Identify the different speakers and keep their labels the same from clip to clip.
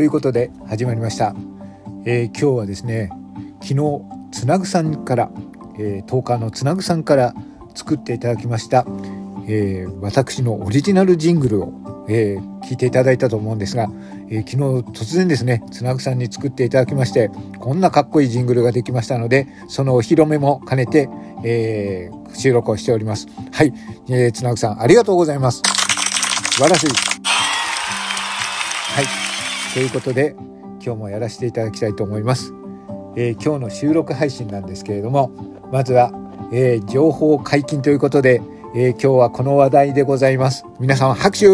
Speaker 1: ということで始まりました、えー今日はですね昨日つなぐさんから、えー、トーカーのつなぐさんから作っていただきました、えー私のオリジナルジングルを、えー聞いていただいたと思うんですが、えー昨日突然ですねつなぐさんに作っていただきましてこんなかっこいいジングルができましたのでそのお披露目も兼ねて、えー収録をしております。はい、えーつなぐさんありがとうございます。素晴らしい。はい。ということで今日もやらせていただきたいと思います、えー今日の収録配信なんですけれどもまずは、えー情報解禁ということで、えー今日はこの話題でございます。皆さん拍手。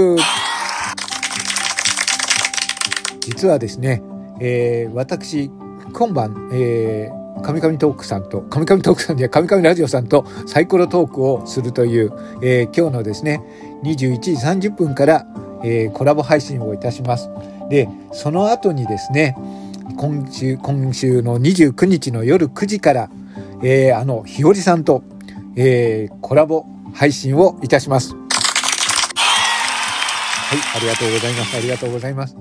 Speaker 1: 実はですね、えー私今晩、えーカミカミトークさんと、カミカミトークさんじゃカミカミラジオさんとサイコロトークをするという、えー今日のですね、21時30分から、えーコラボ配信をいたします。で、その後にですね、今週、今週の29日の夜9時から、えーあの、ひよりさんと、えーコラボ配信をいたします。はい、ありがとうございます。ありがとうございます。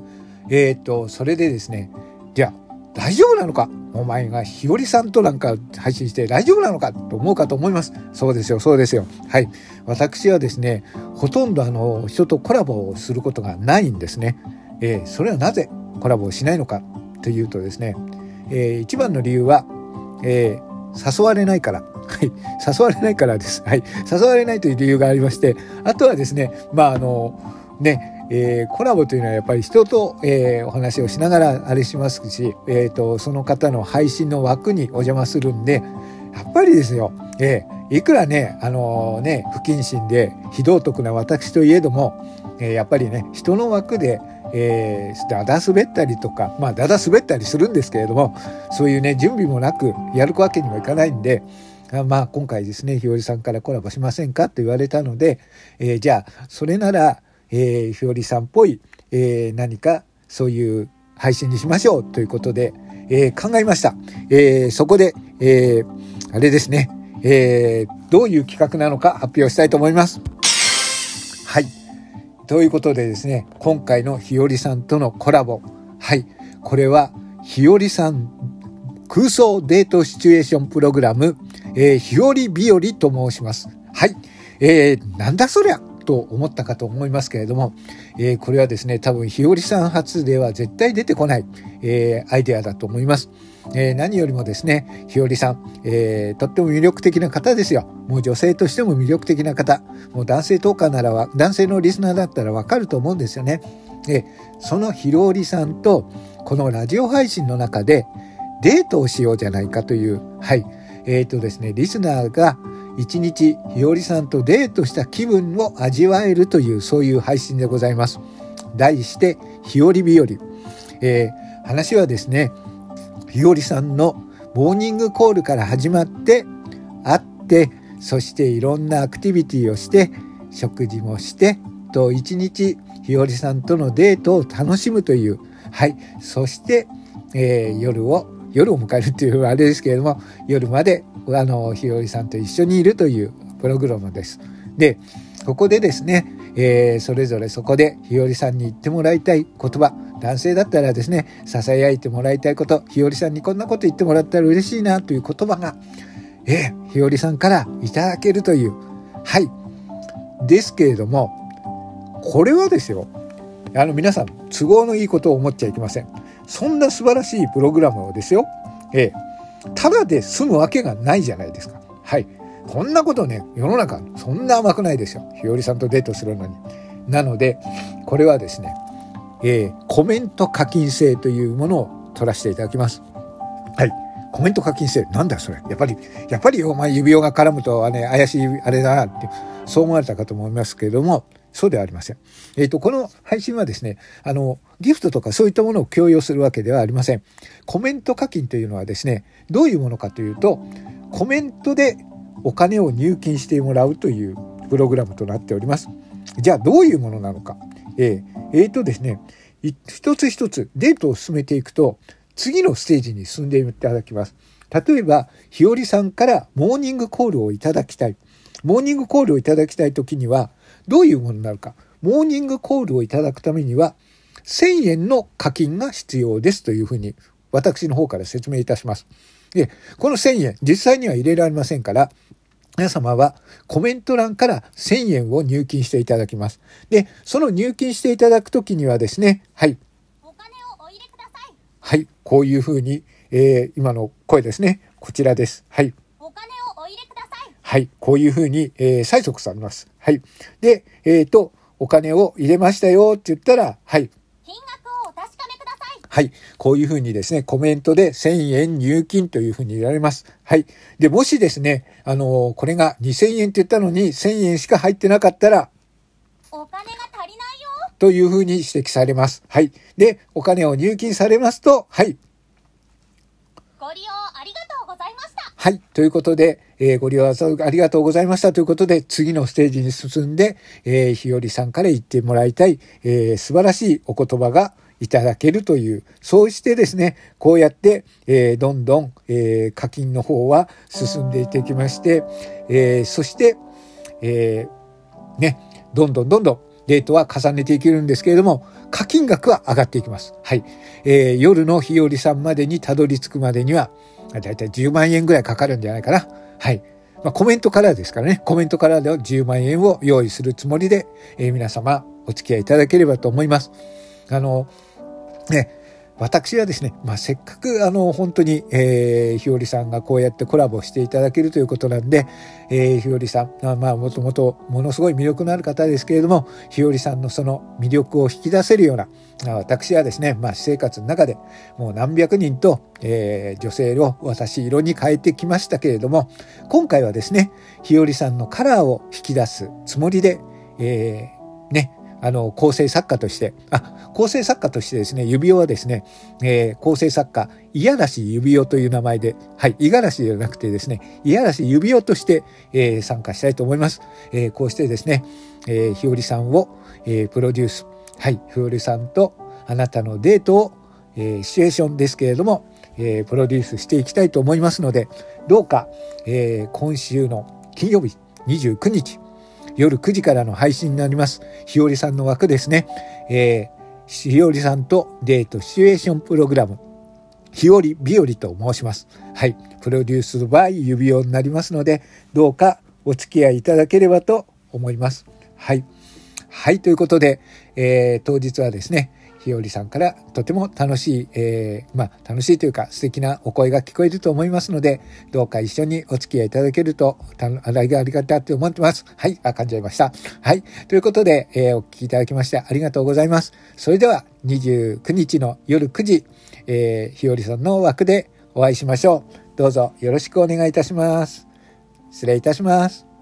Speaker 1: えーっと、それでですね、じゃあ、大丈夫なのか？お前がひよりさんとなんか配信して大丈夫なのかと思うかと思います。そうですよ、そうですよ。はい。私はですね、ほとんどあの、人とコラボをすることがないんですね。えーそれはなぜコラボをしないのかというとですね、えー一番の理由は、えー誘われないから。はい。誘われないからです。はい。誘われないという理由がありまして、あとはですね、まああの、ね、えーコラボというのはやっぱり人と、えーお話をしながらあれしますし、えー、とその方の配信の枠にお邪魔するんでやっぱりですよ、えーいくらねあのね不謹慎で非道徳な私といえども、えーやっぱりね人の枠で、えー、だだ滑ったりとかまあだだ滑ったりするんですけれどもそういうね準備もなくやるわけにもいかないんで。あまあ今回ですねひよりさんからコラボしませんかと言われたので、えーじゃあそれならえー、ひよりさんっぽい、えー何かそういう配信にしましょうということで、えー考えました。えーそこで、えーあれですね、えーどういう企画なのか発表したいと思います。ということでですね、今回のひよりさんとのコラボ。はい。これは、ひよりさん空想デートシチュエーションプログラム、えー、日和日和と申します。はい。えー、なんだそりゃと思ったかと思いますけれども、えーこれはですね、多分日和さん初では絶対出てこない、えーアイデアだと思います。えー何よりもですね、日和さん、えーとっても魅力的な方ですよ。もう女性としても魅力的な方。もう男性トーカーならは、男性のリスナーだったらわかると思うんですよね。で、そのひろりさんと、このラジオ配信の中で、デートをしようじゃないかという、はい。えっ、とですね、リスナーが一日ひよりさんとデートした気分を味わえるという、そういう配信でございます。題して、ひより日和。えー話はですね、ひよりさんのモーニングコールから始まって、会って、そしていろんなアクティビティをして、食事もして、と一日ひよりさんとのデートを楽しむという、はい。そして、えー夜を夜を迎えるっていうあれですけれども夜まであのひよりさんと一緒にいるというプログラムです。でここでですね、えーそれぞれそこでひよりさんに言ってもらいたい言葉男性だったらですねささやいてもらいたいことひよりさんにこんなこと言ってもらったら嬉しいなという言葉が、えーひよりさんからいただけるというはいですけれどもこれはですよあの皆さん都合のいいことを思っちゃいけません。そんな素晴らしいプログラムをですよ、ええ、ただで済むわけがないじゃないですか。はい。こんなことね、世の中、そんな甘くないですよ。ひよりさんとデートするのに。なので、これはですね、えーコメント課金制というものを取らせていただきます。はい。コメント課金制。なんだそれ。やっぱり、やっぱりお前指輪が絡むと、あね、怪しいあれだなって、そう思われたかと思いますけれども、そうではありません。えっ、と、この配信はですね、あの、ギフトとかそういったものを強要するわけではありません。コメント課金というのはですね、どういうものかというと、コメントでお金を入金してもらうというプログラムとなっております。じゃあ、どういうものなのか。えーえーとですね、一つ一つデートを進めていくと、次のステージに進んでいただきます。例えば、ひよりさんからモーニングコールをいただきたい。モーニングコールをいただきたいときには、どういうものになるか。モーニングコールをいただくためには、1000円の課金が必要ですというふうに私の方から説明いたします。で、この1000円、実際には入れられませんから、皆様はコメント欄から1000円を入金していただきます。で、その入金していただくときにはですね、はい。お金をお入れください。はい、こういうふうに、えー、今の声ですね。こちらです。はい。お金をお入れください。はい、こういうふうに、えー、催促されます。はい。で、えっ、ー、と、お金を入れましたよって言ったら、はい。はい。こういうふうにですね、コメントで1000円入金というふうに入れられます。はい。で、もしですね、あのー、これが2000円って言ったのに1000円しか入ってなかったら、お金が足りないよというふうに指摘されます。はい。で、お金を入金されますと、はい。ご利用ありがとうございました。はい。ということで、えー、ご利用ありがとうございましたということで、次のステージに進んで、えー、日和さんから言ってもらいたい、えー、素晴らしいお言葉が、いただけるという、そうしてですね、こうやって、えー、どんどん、えー、課金の方は進んでいってきまして、えー、そして、えー、ね、どんどんどんどんデートは重ねていけるんですけれども、課金額は上がっていきます。はい。えー、夜の日和さんまでにたどり着くまでには、だいたい10万円ぐらいかかるんじゃないかな。はい。まあ、コメントからですからね、コメントからでは10万円を用意するつもりで、えー、皆様お付き合いいただければと思います。あの、ね、私はですね、まあ、せっかくあの本当に、えー、日和さんがこうやってコラボしていただけるということなんで、えー、日和さん、まあ、もともとものすごい魅力のある方ですけれども、日和さんのその魅力を引き出せるような、私はですね、まあ、私生活の中でもう何百人と、えー、女性を私色に変えてきましたけれども、今回はですね、日和さんのカラーを引き出すつもりで、えー、ね、あの、構成作家として、あ、構成作家としてですね、指輪はですね、えー、構成作家、いやらし指輪という名前で、はい、五十嵐ではなくてですね、いやらし指輪として、えー、参加したいと思います。えー、こうしてですね、えー、ひよりさんを、えー、プロデュース、はい、ひよりさんとあなたのデートを、えー、シチュエーションですけれども、えー、プロデュースしていきたいと思いますので、どうか、えー、今週の金曜日29日、夜9時からの配信になります。日和さんの枠ですね。えー、ひよりさんとデートシチュエーションプログラム。日和日和と申します。はい。プロデュースバイ指輪になりますので、どうかお付き合いいただければと思います。はい。はい。ということで、えー、当日はですね、日和さんからとても楽しい、えー、まあ、楽しいというか素敵なお声が聞こえると思いますので、どうか一緒にお付き合いいただけると、ありがたいと思ってます。はい、あ、感じました。はい。ということで、えー、お聞きいただきましてありがとうございます。それでは、29日の夜9時、えー、日和さんの枠でお会いしましょう。どうぞよろしくお願いいたします。失礼いたします。